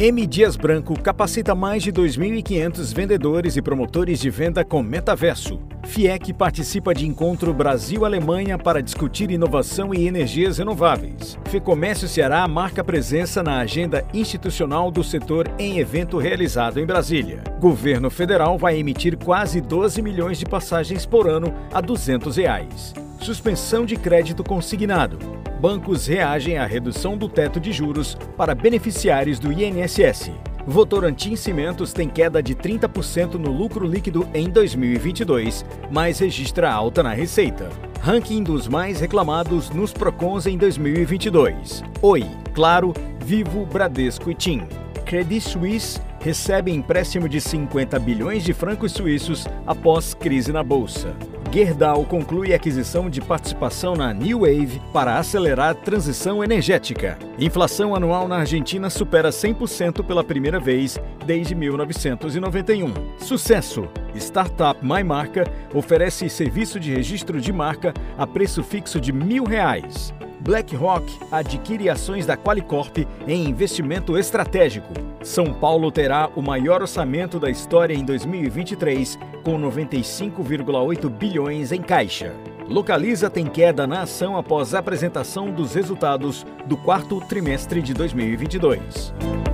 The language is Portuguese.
M. Dias Branco capacita mais de 2.500 vendedores e promotores de venda com metaverso. FIEC participa de encontro Brasil-Alemanha para discutir inovação e energias renováveis. Fecomércio Ceará marca presença na agenda institucional do setor em evento realizado em Brasília. Governo federal vai emitir quase 12 milhões de passagens por ano a 200 reais. Suspensão de crédito consignado bancos reagem à redução do teto de juros para beneficiários do INSS. Votorantim Cimentos tem queda de 30% no lucro líquido em 2022, mas registra alta na receita. Ranking dos mais reclamados nos Procons em 2022. Oi, Claro, Vivo, Bradesco e TIM. Credit Suisse recebe empréstimo de 50 bilhões de francos suíços após crise na bolsa. Gerdau conclui aquisição de participação na New Wave para acelerar a transição energética. Inflação anual na Argentina supera 100% pela primeira vez desde 1991. Sucesso! Startup My Marca oferece serviço de registro de marca a preço fixo de mil reais. BlackRock adquire ações da Qualicorp em investimento estratégico. São Paulo terá o maior orçamento da história em 2023, com 95,8 bilhões em caixa. Localiza tem queda na ação após apresentação dos resultados do quarto trimestre de 2022.